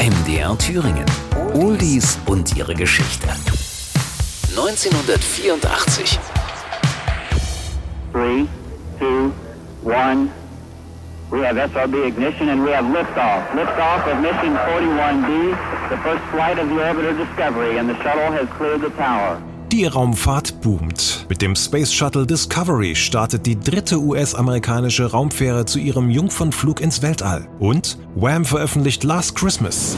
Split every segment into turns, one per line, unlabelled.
MDR Thüringen. Oldies und ihre Geschichte. 1984.
3, 2, 1. We have SRB ignition and we have liftoff. Liftoff of mission 41D, the first flight of the orbiter Discovery, and the shuttle has cleared the tower.
Die Raumfahrt boomt. Mit dem Space Shuttle Discovery startet die dritte US-amerikanische Raumfähre zu ihrem Jungfernflug ins Weltall. Und Wham veröffentlicht Last Christmas.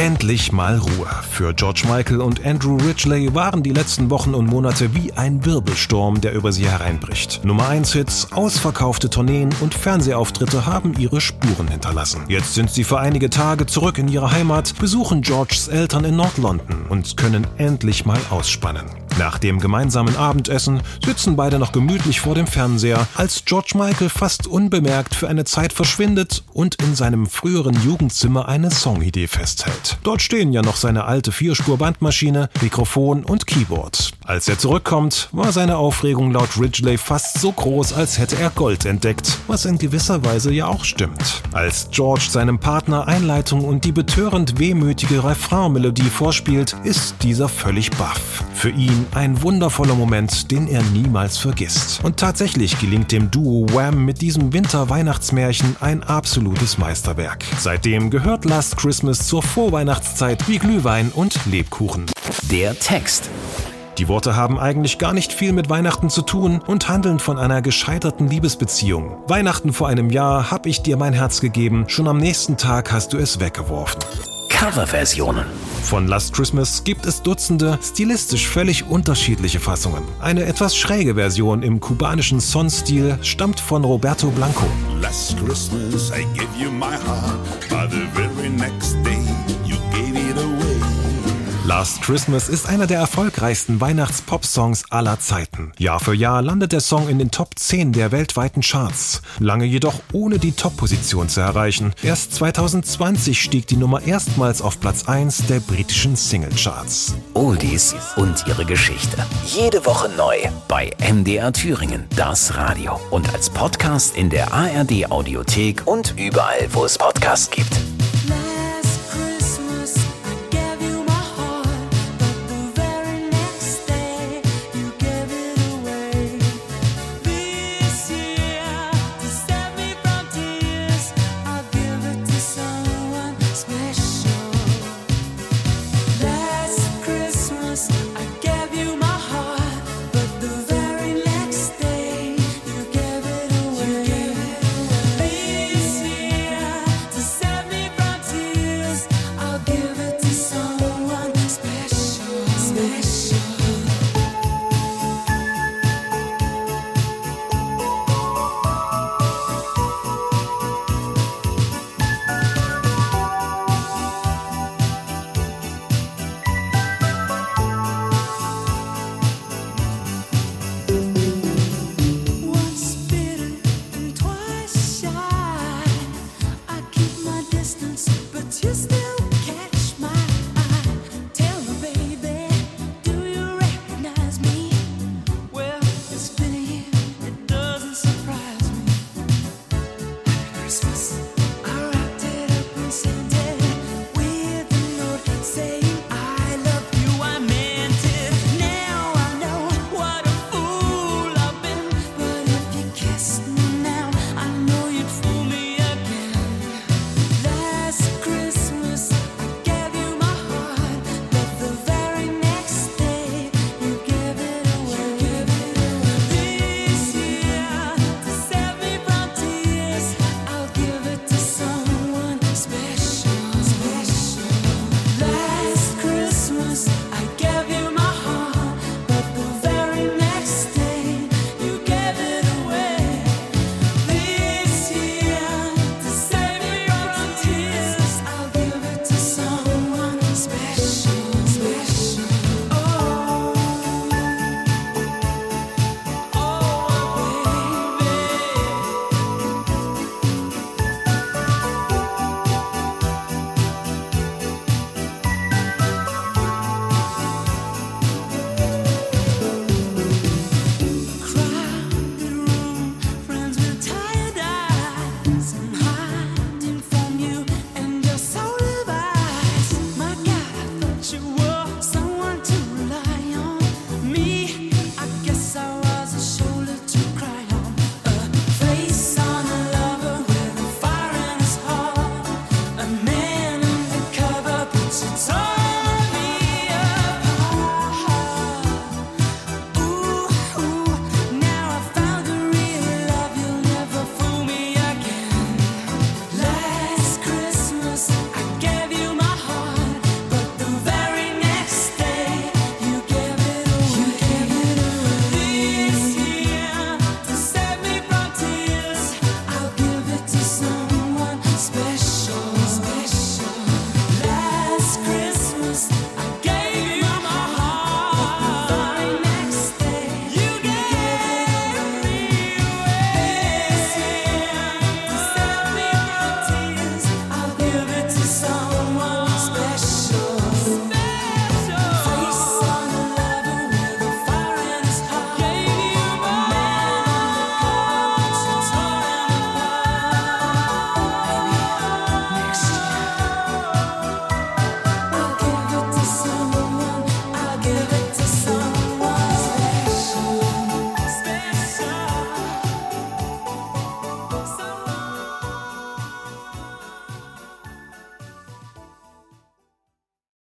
Endlich mal Ruhe. Für George Michael und Andrew Ridgely waren die letzten Wochen und Monate wie ein Wirbelsturm, der über sie hereinbricht. Nummer 1 Hits, ausverkaufte Tourneen und Fernsehauftritte haben ihre Spuren hinterlassen. Jetzt sind sie für einige Tage zurück in ihre Heimat, besuchen Georges Eltern in Nord-London und können endlich mal ausspannen. Nach dem gemeinsamen Abendessen sitzen beide noch gemütlich vor dem Fernseher, als George Michael fast unbemerkt für eine Zeit verschwindet und in seinem früheren Jugendzimmer eine Songidee festhält. Dort stehen ja noch seine alte Vierspur-Bandmaschine, Mikrofon und Keyboard. Als er zurückkommt, war seine Aufregung laut Ridgely fast so groß, als hätte er Gold entdeckt, was in gewisser Weise ja auch stimmt. Als George seinem Partner Einleitung und die betörend wehmütige Refrainmelodie vorspielt, ist dieser völlig baff. Für ihn ein wundervoller Moment, den er niemals vergisst. Und tatsächlich gelingt dem Duo Wham mit diesem Winter-Weihnachtsmärchen ein absolutes Meisterwerk. Seitdem gehört Last Christmas zur Vorweihnachtszeit wie Glühwein und Lebkuchen.
Der Text.
Die Worte haben eigentlich gar nicht viel mit Weihnachten zu tun und handeln von einer gescheiterten Liebesbeziehung. Weihnachten vor einem Jahr hab ich dir mein Herz gegeben, schon am nächsten Tag hast du es weggeworfen.
Coverversionen.
Von Last Christmas gibt es Dutzende stilistisch völlig unterschiedliche Fassungen. Eine etwas schräge Version im kubanischen Son-Stil stammt von Roberto Blanco.
Last Christmas I gave you my heart, but the very next day
Last Christmas ist einer der erfolgreichsten Weihnachts-Pop-Songs aller Zeiten. Jahr für Jahr landet der Song in den Top 10 der weltweiten Charts. Lange jedoch ohne die Top-Position zu erreichen. Erst 2020 stieg die Nummer erstmals auf Platz 1 der britischen Singlecharts.
Oldies und ihre Geschichte. Jede Woche neu bei MDR Thüringen, das Radio. Und als Podcast in der ARD Audiothek und überall, wo es Podcasts gibt.